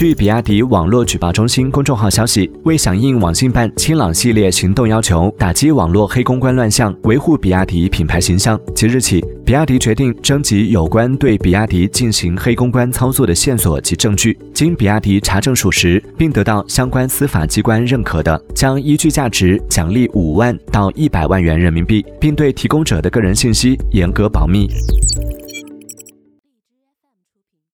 据比亚迪网络举报中心公众号消息为响应网信办清朗系列行动要求打击网络黑公关乱象维护比亚迪品牌形象即日起比亚迪决定征集有关对比亚迪进行黑公关操作的线索及证据经比亚迪查证属实并得到相关司法机关认可的。将依据价值奖励五万到一百万元人民币并对提供者的个人信息严格保密。